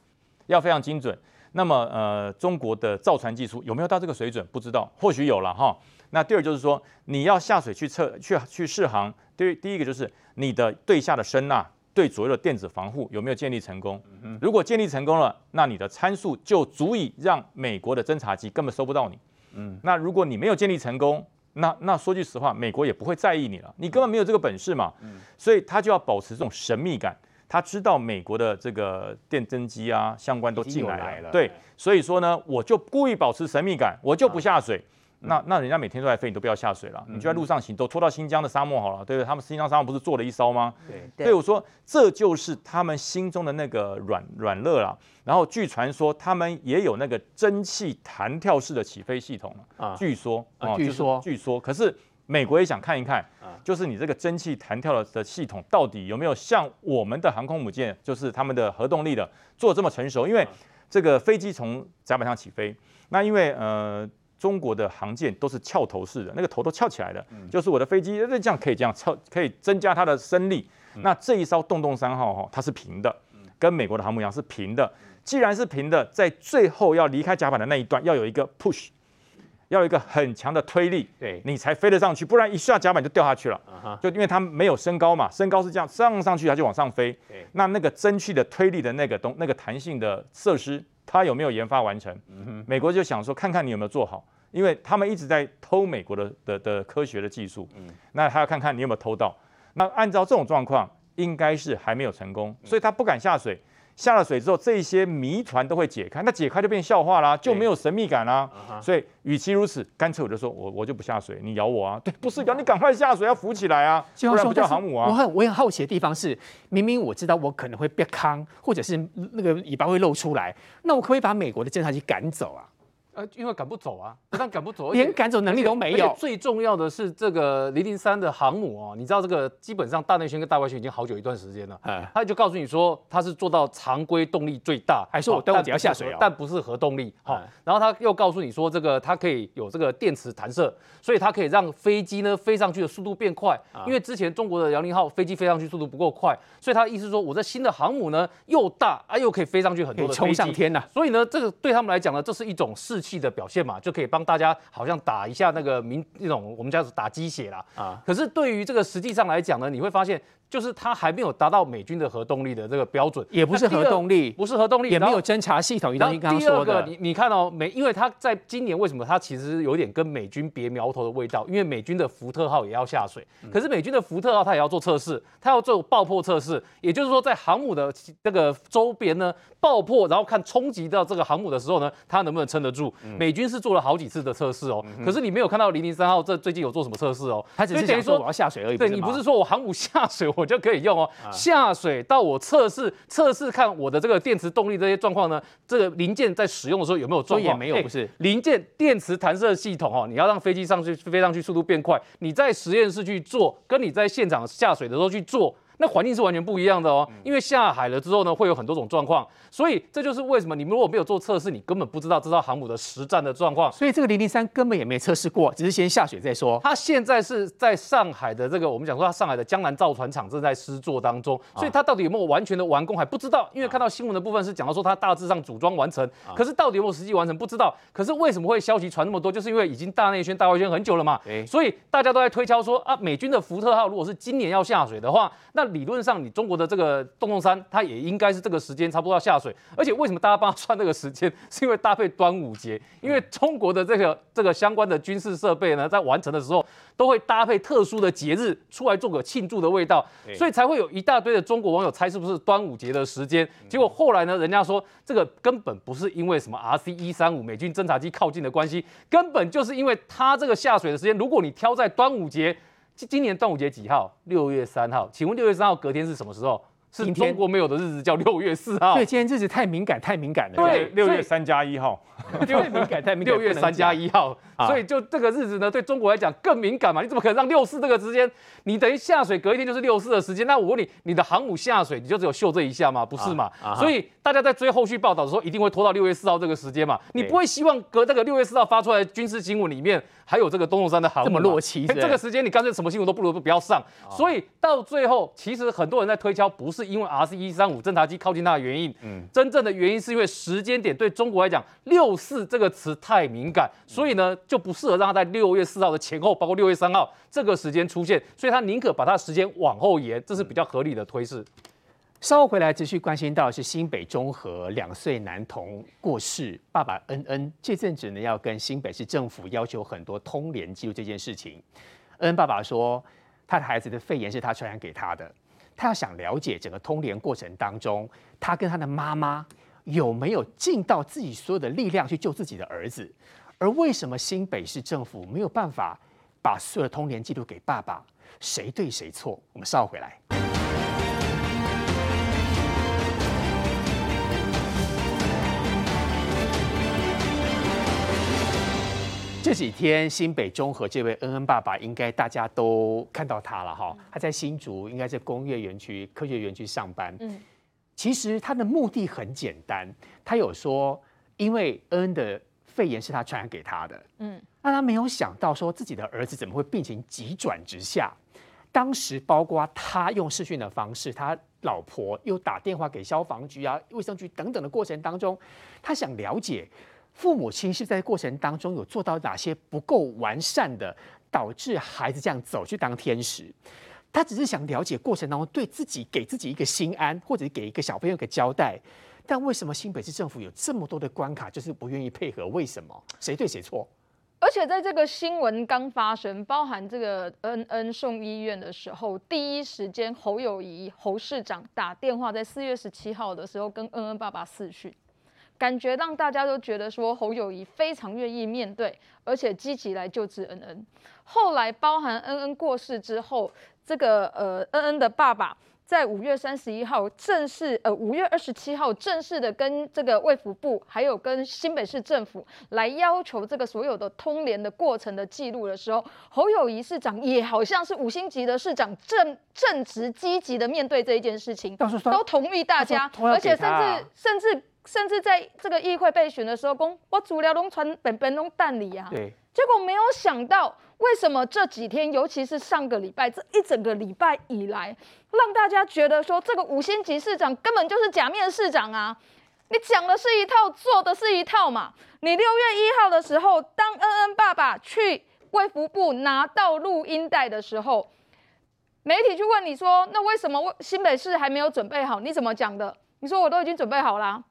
E: 要非常精准。那么呃中国的造船技术有没有到这个水准？不知道，或许有了哈。那第二就是说你要下水去测去去试航，对，第一个就是你的对下的声纳。对左右的电子防护有没有建立成功？如果建立成功了，那你的参数就足以让美国的侦察机根本搜不到你。嗯，那如果你没有建立成功，那那说句实话，美国也不会在意你了，你根本没有这个本事嘛。嗯，所以他就要保持这种神秘感。他知道美国的这个电侦机啊相关都进来了，
C: 来了
E: 对，所以说呢，我就故意保持神秘感，我就不下水。那那人家每天都在飞，你都不要下水了，你就在路上行走，拖到新疆的沙漠好了，对不对？他们新疆沙漠不是做了一艘吗？对，所以我说这就是他们心中的那个软软肋了。然后据传说他们也有那个蒸汽弹跳式的起飞系统啊，据说
C: 啊，据说
E: 据说，可是。美国也想看一看，就是你这个蒸汽弹跳的的系统到底有没有像我们的航空母舰，就是他们的核动力的做这么成熟？因为这个飞机从甲板上起飞，那因为呃中国的航舰都是翘头式的，那个头都翘起来的，就是我的飞机这样可以这样翘，可以增加它的升力。那这一艘洞洞三号哈，它是平的，跟美国的航母一样是平的。既然是平的，在最后要离开甲板的那一段要有一个 push。要有一个很强的推力，对你才飞得上去，不然一下甲板就掉下去了。就因为它没有升高嘛，升高是这样上上去，它就往上飞。那那个蒸汽的推力的那个东那个弹性的设施，它有没有研发完成？美国就想说，看看你有没有做好，因为他们一直在偷美国的的的科学的技术。那他要看看你有没有偷到。那按照这种状况，应该是还没有成功，所以他不敢下水。下了水之后，这些谜团都会解开，那解开就变笑话啦，就没有神秘感啦。所以，与其如此，干脆我就说我我就不下水，你咬我啊？对，不是咬你，赶快下水，要浮起来啊，不然不叫航母啊。
C: 我很我很好奇的地方是，明明我知道我可能会被坑，或者是那个尾巴会露出来，那我可不可以把美国的侦察机赶走啊？
D: 呃，因为赶不走啊，不但赶不走，
C: 连赶走能力都没有。
D: 最重要的是这个零零三的航母哦，你知道这个基本上大内宣跟大外宣已经好久一段时间了，哎，他就告诉你说他是做到常规动力最大，
C: 还说我端午节要下水哦，
D: 但不是核动力哈。然后他又告诉你说这个它可以有这个电磁弹射，所以它可以让飞机呢飞上去的速度变快。因为之前中国的辽宁号飞机飞上去速度不够快，所以他的意思说我这新的航母呢又大啊又可以飞上去很多的
C: 冲上天呐。
D: 所以呢这个对他们来讲呢这是一种士气的表现嘛。就可以帮大家好像打一下那个民那种我们叫做打鸡血啦啊。可是对于这个实际上来讲呢，你会发现。就是它还没有达到美军的核动力的这个标准，
C: 也不是核动力，
D: 不是核动力，
C: 也没有侦察系统。
D: 然后第二个，你你看哦，美，因为它在今年为什么它其实有点跟美军别苗头的味道？因为美军的福特号也要下水，可是美军的福特号它也要做测试，它要做爆破测试，也就是说在航母的这个周边呢爆破，然后看冲击到这个航母的时候呢，它能不能撑得住？美军是做了好几次的测试哦，可是你没有看到零零三号这最近有做什么测试哦？
C: 它只是等于说我要下水而已。
D: 对，你不是说我航母下水 我就可以用哦？下水到我测试测试看我的这个电池动力这些状况呢，这个零件在使用的时候有没有状况？
C: 也没有，不是
D: 零件电池弹射系统哦，你要让飞机上去飞上去速度变快，你在实验室去做，跟你在现场下水的时候去做。那环境是完全不一样的哦，因为下海了之后呢，会有很多种状况，所以这就是为什么你们如果没有做测试，你根本不知道这艘航母的实战的状况。
C: 所以这个零零三根本也没测试过，只是先下水再说。
D: 它现在是在上海的这个，我们讲说它上海的江南造船厂正在施作当中，所以它到底有没有完全的完工还不知道，因为看到新闻的部分是讲到说它大致上组装完成，可是到底有没有实际完成不知道。可是为什么会消息传那么多？就是因为已经大内宣、大外宣很久了嘛，所以大家都在推敲说啊，美军的福特号如果是今年要下水的话，那理论上你中。中国的这个洞洞山，它也应该是这个时间差不多要下水，而且为什么大家帮他算这个时间？是因为搭配端午节，因为中国的这个这个相关的军事设备呢，在完成的时候都会搭配特殊的节日出来做个庆祝的味道，所以才会有一大堆的中国网友猜是不是端午节的时间。结果后来呢，人家说这个根本不是因为什么 RC 一三五美军侦察机靠近的关系，根本就是因为它这个下水的时间，如果你挑在端午节。今年端午节几号？六月三号。请问六月三号隔天是什么时候？是中国没有的日子，叫六月四号。
C: 对，今天日子太敏感，太敏感了。
D: 对，
E: 六月三加一号。
C: 太敏感，太敏感。
D: 六月三加一号，所以就这个日子呢，对中国来讲更敏感嘛？你怎么可能让六四这个时间？你等于下水隔一天就是六四的时间？那我问你，你的航母下水，你就只有秀这一下吗？不是嘛？所以大家在追后续报道的时候，一定会拖到六月四号这个时间嘛？你不会希望隔这个六月四号发出来的军事新闻里面还有这个东龙山的航母
C: 这么落期？
D: 这个时间你干脆什么新闻都不如不要上。所以到最后，其实很多人在推敲，不是因为 RC 一三五侦察机靠近它的原因，嗯，真正的原因是因为时间点对中国来讲，六四这个词太敏感，所以呢就不适合让它在六月四号的前后，包括六月三号这个时间出现，所以他宁可把它的时间往后延，这是比较合理的推示。
C: 稍后回来继续关心到是新北中和两岁男童过世，爸爸恩恩这阵子呢要跟新北市政府要求很多通联记录这件事情。恩恩爸爸说，他的孩子的肺炎是他传染给他的。他要想了解整个通联过程当中，他跟他的妈妈有没有尽到自己所有的力量去救自己的儿子，而为什么新北市政府没有办法把所有的通联记录给爸爸？谁对谁错？我们稍后回来。这几天新北中和这位恩恩爸爸，应该大家都看到他了哈。他在新竹，应该在工业园区、科学园区上班。嗯，其实他的目的很简单，他有说，因为恩恩的肺炎是他传染给他的。嗯，那他没有想到说自己的儿子怎么会病情急转直下。当时包括他用视讯的方式，他老婆又打电话给消防局啊、卫生局等等的过程当中，他想了解。父母亲是在过程当中有做到哪些不够完善的，导致孩子这样走去当天使？他只是想了解过程当中对自己给自己一个心安，或者给一个小朋友一个交代。但为什么新北市政府有这么多的关卡，就是不愿意配合？为什么？谁对谁错？
H: 而且在这个新闻刚发生，包含这个恩恩送医院的时候，第一时间侯友谊侯市长打电话，在四月十七号的时候跟恩恩爸爸视讯。感觉让大家都觉得说侯友谊非常愿意面对，而且积极来救治恩恩。后来包含恩恩过世之后，这个呃恩恩的爸爸在五月三十一号正式呃五月二十七号正式的跟这个卫福部还有跟新北市政府来要求这个所有的通联的过程的记录的时候，侯友谊市长也好像是五星级的市长正正直积极的面对这一件事情，都同意大家，而且甚至甚至。甚至在这个议会备询的时候，公我主料都传本本都办理啊。对。结果没有想到，为什么这几天，尤其是上个礼拜，这一整个礼拜以来，让大家觉得说这个五星级市长根本就是假面市长啊！你讲的是一套，做的是一套嘛。你六月一号的时候，当恩恩爸爸去卫福部拿到录音带的时候，媒体就问你说，那为什么新北市还没有准备好？你怎么讲的？你说我都已经准备好了。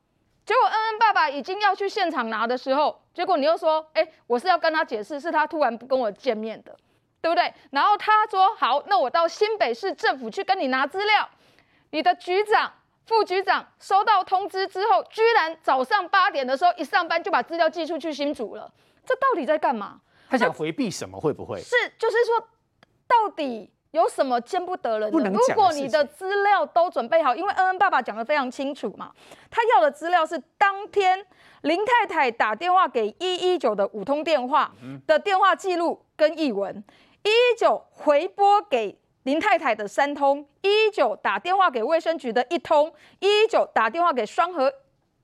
H: 结果恩恩爸爸已经要去现场拿的时候，结果你又说，哎，我是要跟他解释，是他突然不跟我见面的，对不对？然后他说好，那我到新北市政府去跟你拿资料。你的局长、副局长收到通知之后，居然早上八点的时候一上班就把资料寄出去新竹了，这到底在干嘛？
C: 他想回避什么？会不会？
H: 是，就是说，到底？有什么见不得人的？如果你的资料都准备好，因为恩恩爸爸讲得非常清楚嘛，他要的资料是当天林太太打电话给一一九的五通电话的电话记录跟译文，一一九回拨给林太太的三通，一一九打电话给卫生局的一通，一一九打电话给双河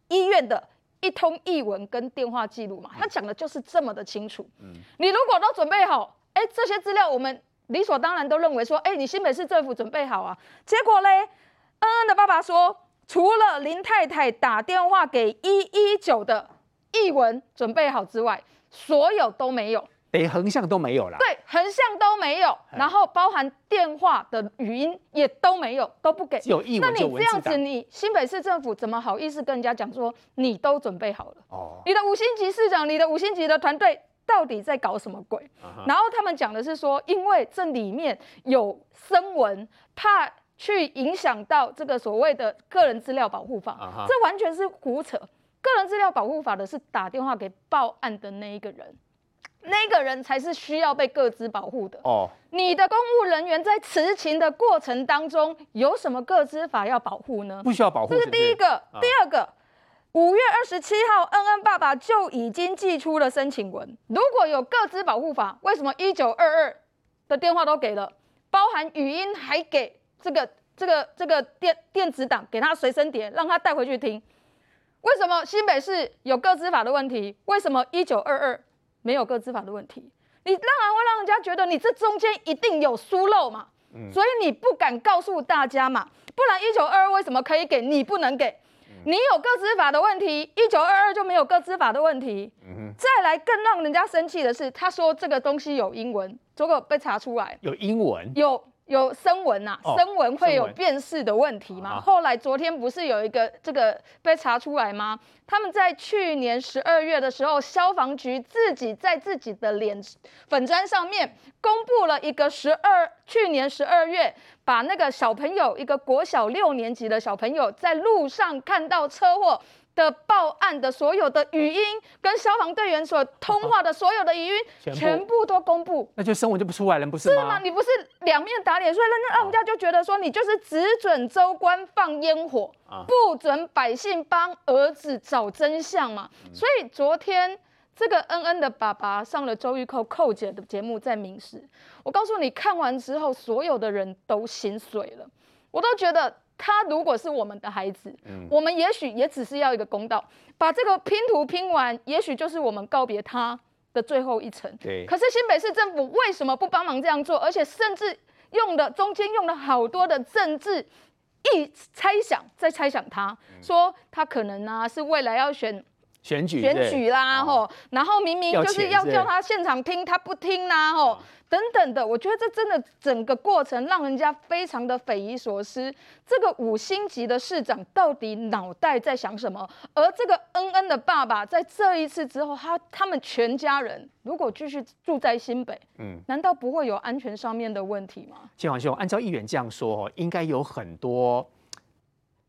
H: 医院的一通译文跟电话记录嘛，他讲的就是这么的清楚。嗯你如果都准备好，哎，这些资料我们。理所当然都认为说，哎，你新北市政府准备好啊？结果嘞，恩恩的爸爸说，除了林太太打电话给一一九的译文准备好之外，所有都没有，
C: 连横向都没有了。
H: 对，横向都没有，然后包含电话的语音也都没有，都不给。
C: 有译文就文。那你这样子，你
H: 新北市政府怎么好意思跟人家讲说你都准备好了？哦，你的五星级市长，你的五星级的团队。到底在搞什么鬼？Uh huh. 然后他们讲的是说，因为这里面有声纹，怕去影响到这个所谓的个人资料保护法，uh huh. 这完全是胡扯。个人资料保护法的是打电话给报案的那一个人，那个人才是需要被各自保护的。哦，oh. 你的公务人员在执勤的过程当中，有什么各自法要保护呢？
C: 不需要保护。
H: 这是第一个，第二个。Uh. 五月二十七号，恩恩爸爸就已经寄出了申请文。如果有个资保护法，为什么一九二二的电话都给了，包含语音还给这个这个这个电电子档给他随身碟，让他带回去听？为什么新北市有个资法的问题？为什么一九二二没有个资法的问题？你当然会让人家觉得你这中间一定有疏漏嘛，嗯、所以你不敢告诉大家嘛，不然一九二二为什么可以给你不能给？你有个资法的问题，一九二二就没有个资法的问题。嗯、哼。再来更让人家生气的是，他说这个东西有英文，结果被查出来。
C: 有英文，
H: 有有声纹呐，声纹会有辨识的问题吗？后来昨天不是有一个这个被查出来吗？他们在去年十二月的时候，消防局自己在自己的脸粉砖上面公布了一个十二去年十二月把那个小朋友一个国小六年级的小朋友在路上看到车祸。的报案的所有的语音跟消防队员所通话的所有的语音，全部都公布，
C: 那就声纹就不出来了，不是吗？
H: 是吗？你不是两面打脸，所以那让人家就觉得说你就是只准州官放烟火，不准百姓帮儿子找真相嘛。所以昨天这个恩恩的爸爸上了周玉蔻寇姐的节目，在明视，我告诉你，看完之后，所有的人都心碎了，我都觉得。他如果是我们的孩子，嗯、我们也许也只是要一个公道，把这个拼图拼完，也许就是我们告别他的最后一程。对。可是新北市政府为什么不帮忙这样做？而且甚至用的中间用了好多的政治一猜想，再猜想他，嗯、说他可能呢、啊、是未来要选
C: 选举
H: 选举啦，吼、哦，然后明明就是要叫他现场听，他不听啦，吼。哦等等的，我觉得这真的整个过程让人家非常的匪夷所思。这个五星级的市长到底脑袋在想什么？而这个恩恩的爸爸在这一次之后，他他们全家人如果继续住在新北，嗯，难道不会有安全上面的问题吗？
C: 建华兄，按照议员这样说，应该有很多。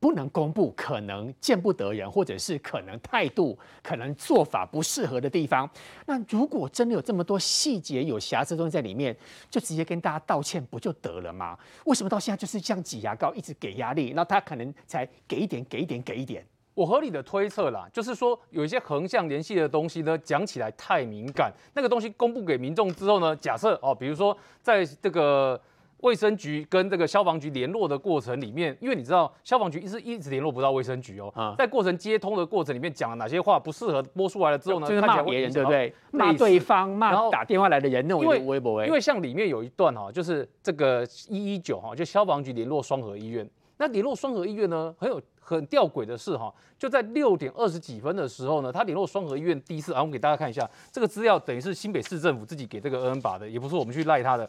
C: 不能公布，可能见不得人，或者是可能态度、可能做法不适合的地方。那如果真的有这么多细节有瑕疵东西在里面，就直接跟大家道歉不就得了吗？为什么到现在就是这样挤牙膏，一直给压力，那他可能才给一点、给一点、给一点？
D: 我合理的推测啦，就是说有一些横向联系的东西呢，讲起来太敏感。那个东西公布给民众之后呢，假设哦，比如说在这个。卫生局跟这个消防局联络的过程里面，因为你知道消防局一直一直联络不到卫生局哦，啊、在过程接通的过程里面讲了哪些话不适合播出来了之后呢，
C: 就是骂别人对不对？骂对方，骂打电话来的人那种微博。
D: 因为像里面有一段哈，就是这个一一九哈，就消防局联络双河医院。那联络双河医院呢，很有很吊诡的是哈，就在六点二十几分的时候呢，他联络双河医院第一次啊，我们给大家看一下这个资料，等于是新北市政府自己给这个恩恩爸的，也不是我们去赖他的。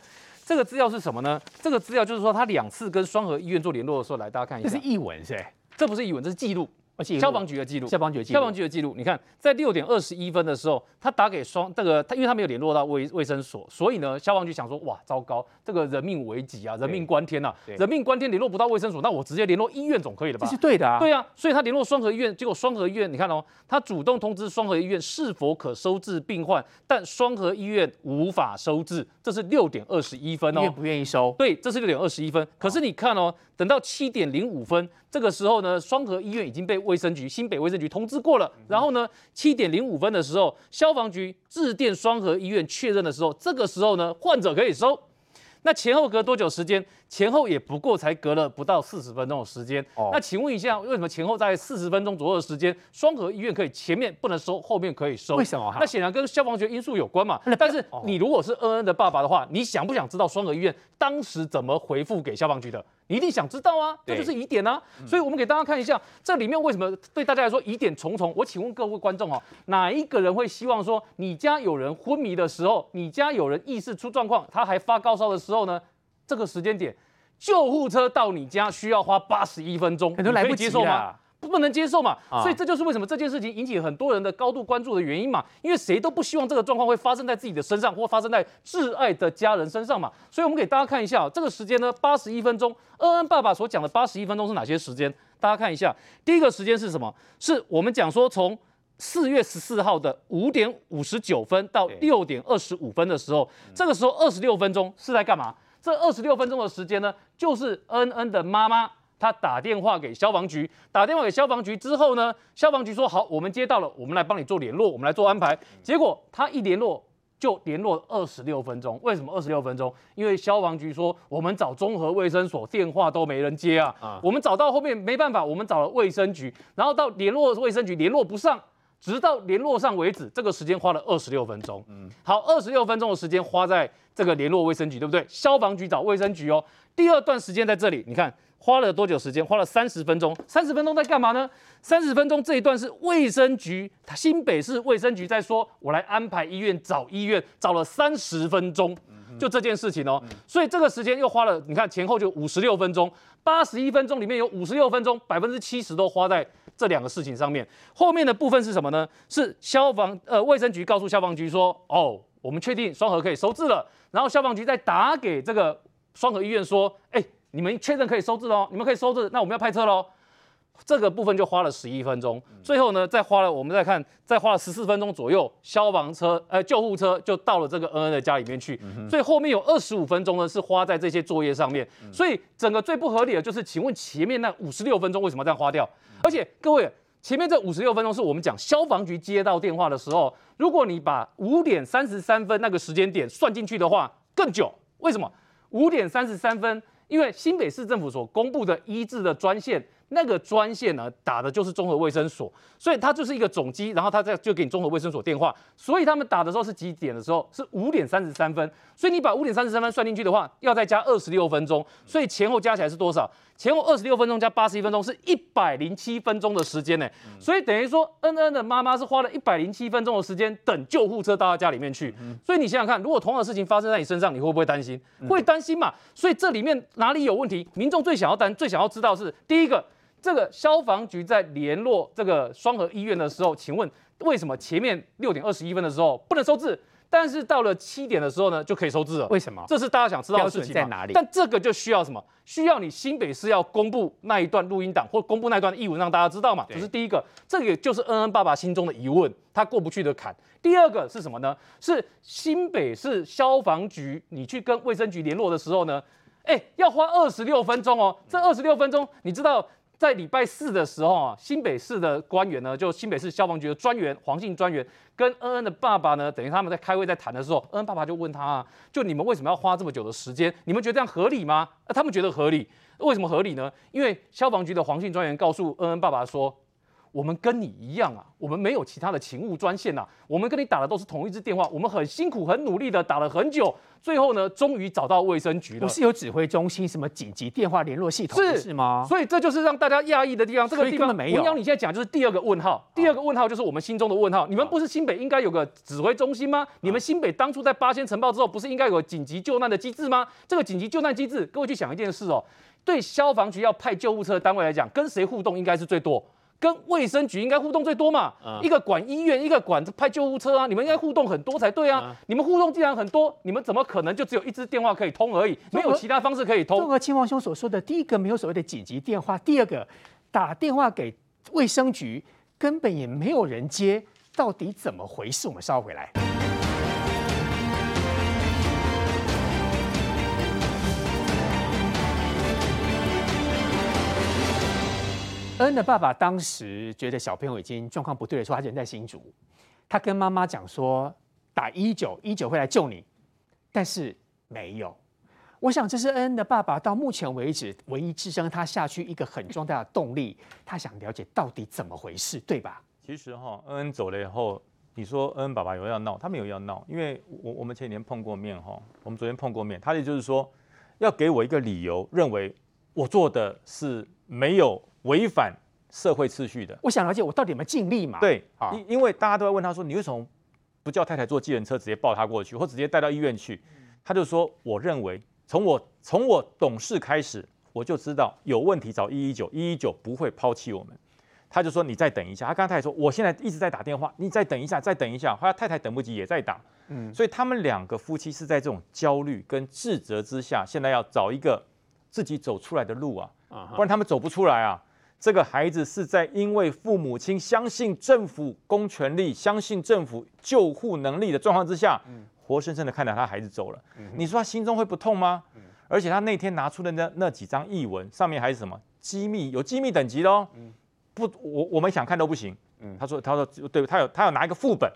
D: 这个资料是什么呢？这个资料就是说，他两次跟双和医院做联络的时候，来大家看一下，
C: 这是译文是？
D: 这不是译文，这是记录。消防局的记录，
C: 消防局的记录，
D: 消防局的记录。你看，在六点二十一分的时候，他打给双这个，他因为他没有联络到卫卫生所，所以呢，消防局想说，哇，糟糕，这个人命危急啊，人命关天呐、啊，人命关天，联络不到卫生所，那我直接联络医院总可以了吧？
C: 这是对的啊。
D: 对啊，所以他联络双河医院，结果双河医院，你看哦，他主动通知双河医院是否可收治病患，但双河医院无法收治，这是六点二十一分哦。
C: 医院不愿意收。
D: 对，这是六点二十一分。可是你看哦，等到七点零五分。这个时候呢，双河医院已经被卫生局新北卫生局通知过了。然后呢，七点零五分的时候，消防局致电双河医院确认的时候，这个时候呢，患者可以收。那前后隔多久时间？前后也不过才隔了不到四十分钟的时间。哦，那请问一下，为什么前后在四十分钟左右的时间，双河医院可以前面不能收，后面可以收？
C: 为什么？
D: 那显然跟消防局因素有关嘛。但是你如果是恩恩的爸爸的话，你想不想知道双河医院当时怎么回复给消防局的？你一定想知道啊，这就是疑点啊。所以我们给大家看一下，这里面为什么对大家来说疑点重重？我请问各位观众哦，哪一个人会希望说你家有人昏迷的时候，你家有人意识出状况，他还发高烧的时候呢？这个时间点，救护车到你家需要花八十一分钟，
C: 你能来不及吗？
D: 不能接受嘛。所以这就是为什么这件事情引起很多人的高度关注的原因嘛。因为谁都不希望这个状况会发生在自己的身上，或发生在挚爱的家人身上嘛。所以我们给大家看一下这个时间呢，八十一分钟。恩恩爸爸所讲的八十一分钟是哪些时间？大家看一下，第一个时间是什么？是我们讲说从四月十四号的五点五十九分到六点二十五分的时候，这个时候二十六分钟是在干嘛？这二十六分钟的时间呢，就是恩恩的妈妈，她打电话给消防局，打电话给消防局之后呢，消防局说好，我们接到了，我们来帮你做联络，我们来做安排。结果他一联络就联络二十六分钟，为什么二十六分钟？因为消防局说我们找综合卫生所电话都没人接啊，啊我们找到后面没办法，我们找了卫生局，然后到联络卫生局联络不上。直到联络上为止，这个时间花了二十六分钟。嗯，好，二十六分钟的时间花在这个联络卫生局，对不对？消防局找卫生局哦。第二段时间在这里，你看花了多久时间？花了三十分钟。三十分钟在干嘛呢？三十分钟这一段是卫生局，新北市卫生局在说，我来安排医院找医院，找了三十分钟。就这件事情哦。所以这个时间又花了，你看前后就五十六分钟，八十一分钟里面有五十六分钟，百分之七十都花在这两个事情上面。后面的部分是什么呢？是消防呃卫生局告诉消防局说，哦，我们确定双和可以收治了。然后消防局再打给这个双和医院说，哎，你们确认可以收治喽，你们可以收治，那我们要派车喽。这个部分就花了十一分钟，最后呢，再花了我们再看，再花了十四分钟左右，消防车呃救护车就到了这个恩恩的家里面去，所以后面有二十五分钟呢是花在这些作业上面，所以整个最不合理的就是，请问前面那五十六分钟为什么这样花掉？而且各位，前面这五十六分钟是我们讲消防局接到电话的时候，如果你把五点三十三分那个时间点算进去的话，更久。为什么？五点三十三分，因为新北市政府所公布的医治的专线。那个专线呢，打的就是综合卫生所，所以它就是一个总机，然后它再就给你综合卫生所电话，所以他们打的时候是几点的时候？是五点三十三分，所以你把五点三十三分算进去的话，要再加二十六分钟，所以前后加起来是多少？前后二十六分钟加八十一分钟是一百零七分钟的时间呢，所以等于说恩恩的妈妈是花了一百零七分钟的时间等救护车到她家里面去，所以你想想看，如果同样的事情发生在你身上，你会不会担心？会担心嘛？所以这里面哪里有问题？民众最想要担、最想要知道是第一个。这个消防局在联络这个双河医院的时候，请问为什么前面六点二十一分的时候不能收治，但是到了七点的时候呢就可以收治了？为什么？这是大家想知道的事情在哪里？但这个就需要什么？需要你新北市要公布那一段录音档或公布那一段的译文，让大家知道嘛？这是第一个，这个就是恩恩爸爸心中的疑问，他过不去的坎。第二个是什么呢？是新北市消防局，你去跟卫生局联络的时候呢，哎，要花二十六分钟哦。这二十六分钟，你知道？在礼拜四的时候啊，新北市的官员呢，就新北市消防局的专员黄姓专员跟恩恩的爸爸呢，等于他们在开会在谈的时候，恩恩爸爸就问他啊，就你们为什么要花这么久的时间？你们觉得这样合理吗？他们觉得合理，为什么合理呢？因为消防局的黄姓专员告诉恩恩爸爸说。我们跟你一样啊，我们没有其他的勤务专线呐，我们跟你打的都是同一支电话，我们很辛苦、很努力的打了很久，最后呢，终于找到卫生局了。不是有指挥中心、什么紧急电话联络系统是，是吗？所以这就是让大家讶异的地方。这个地方没有。文尧，你现在讲就是第二个问号，第二个问号就是我们心中的问号。你们不是新北应该有个指挥中心吗？你们新北当初在八仙尘爆之后，不是应该有个紧急救难的机制吗？这个紧急救难机制，各位去想一件事哦，对消防局要派救护车的单位来讲，跟谁互动应该是最多？跟卫生局应该互动最多嘛，一个管医院，一个管派救护车啊，你们应该互动很多才对啊。你们互动既然很多，你们怎么可能就只有一支电话可以通而已，没有其他方式可以通？综合亲王兄所说的，第一个没有所谓的紧急电话，第二个打电话给卫生局根本也没有人接，到底怎么回事？我们稍后回来。恩的爸爸当时觉得小朋友已经状况不对的时候，他人在新竹，他跟妈妈讲说打一九一九会来救你，但是没有。我想这是恩恩的爸爸到目前为止唯一支撑他下去一个很重大的动力。他想了解到底怎么回事，对吧？其实哈，恩恩走了以后，你说恩恩爸爸有要闹，他没有要闹，因为我我们前几天碰过面哈，我们昨天碰过面，他也就是说要给我一个理由，认为我做的是没有。违反社会秩序的，我想了解我到底有没有尽力嘛？对，因因为大家都在问他说，你为什么不叫太太坐计程车直接抱他过去，或直接带到医院去？他就说，我认为从我从我懂事开始，我就知道有问题找一一九，一一九不会抛弃我们。他就说，你再等一下。他刚才说，我现在一直在打电话，你再等一下，再等一下。后来太太等不及也在打，嗯，所以他们两个夫妻是在这种焦虑跟自责之下，现在要找一个自己走出来的路啊，不然他们走不出来啊。这个孩子是在因为父母亲相信政府公权力、相信政府救护能力的状况之下，活生生的看到他孩子走了。你说他心中会不痛吗？而且他那天拿出的那那几张译文，上面还是什么机密？有机密等级的哦。不，我我们想看都不行。他说他说对，他有他有拿一个副本，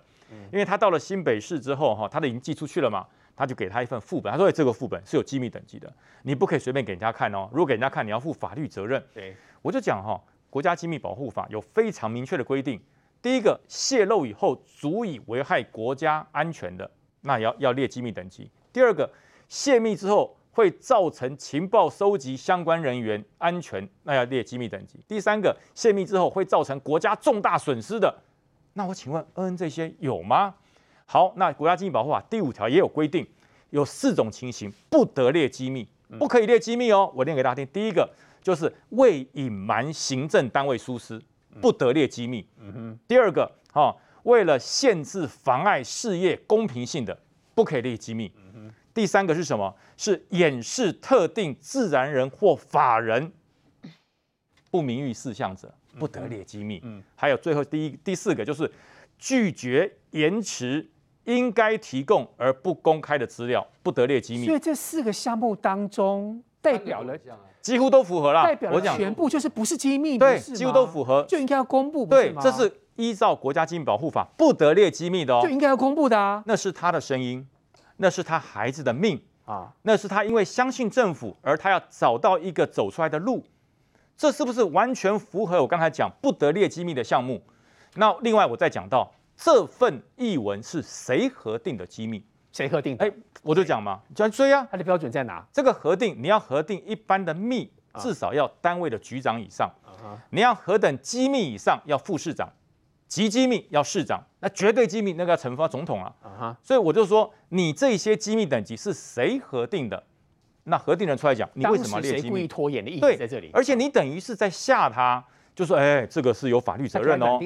D: 因为他到了新北市之后哈，他都已经寄出去了嘛，他就给他一份副本。他说这个副本是有机密等级的，你不可以随便给人家看哦。如果给人家看，你要负法律责任。对。我就讲哈，国家机密保护法有非常明确的规定。第一个，泄露以后足以危害国家安全的，那要要列机密等级。第二个，泄密之后会造成情报收集相关人员安全，那要列机密等级。第三个，泄密之后会造成国家重大损失的，那我请问，恩恩这些有吗？好，那国家机密保护法第五条也有规定，
E: 有四种情形不得列机密，不可以列机密哦。我念给大家听。第一个就是为隐瞒行政单位疏失，不得列机密。第二个，哈，为了限制妨碍事业公平性的，不可以列机密。第三个是什么？是掩饰特定自然人或法人不名誉事项者，不得列机密。还有最后第一、第四个就是拒绝延迟。应该提供而不公开的资料，不得列机密。
C: 所以这四个项目当中，代表了
E: 几乎都符合了。
C: 代表了全部就是不是机密，
E: 对，几乎都符合，
C: 就应该要公布。
E: 对，这是依照国家机密保护法不得列机密的哦，
C: 就应该要公布的啊。
E: 那是他的声音，那是他孩子的命啊，那是他因为相信政府而他要找到一个走出来的路，这是不是完全符合我刚才讲不得列机密的项目？那另外我再讲到。这份译文是谁核定的机密？
C: 谁核定？哎，
E: 我就讲嘛，就要追啊。
C: 它的标准在哪？
E: 这个核定，你要核定一般的密，至少要单位的局长以上；你要核等机密以上，要副市长；极机密要市长；那绝对机密那个要惩罚总统啊。所以我就说，你这些机密等级是谁核定的？那核定人出来讲，你为什么要列机密？
C: 谁故意拖延的意思在这里。
E: 而且你等于是在吓他。就说，哎，这个是有法律责任哦。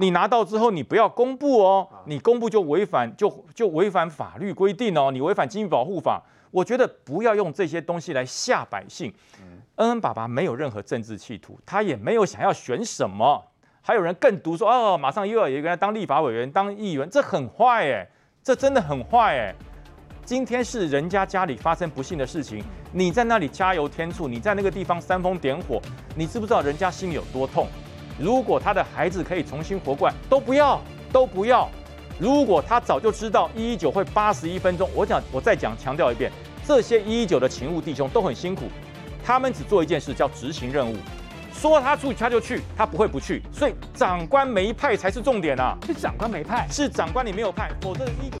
E: 你拿到之后，你不要公布哦。你公布就违反，就就违反法律规定哦。你违反经济保护法。我觉得不要用这些东西来吓百姓。恩恩爸爸没有任何政治企图，他也没有想要选什么。还有人更毒说，哦，马上又要有一个人当立法委员、当议员，这很坏哎，这真的很坏哎。今天是人家家里发生不幸的事情，你在那里加油添醋，你在那个地方煽风点火，你知不知道人家心里有多痛？如果他的孩子可以重新活过来，都不要，都不要。如果他早就知道一一九会八十一分钟，我讲，我再讲，强调一遍，这些一一九的勤务弟兄都很辛苦，他们只做一件事，叫执行任务。说他出去他就去，他不会不去。所以长官没派才是重点啊！
C: 是长官没派，
E: 是长官你没有派，否则一九。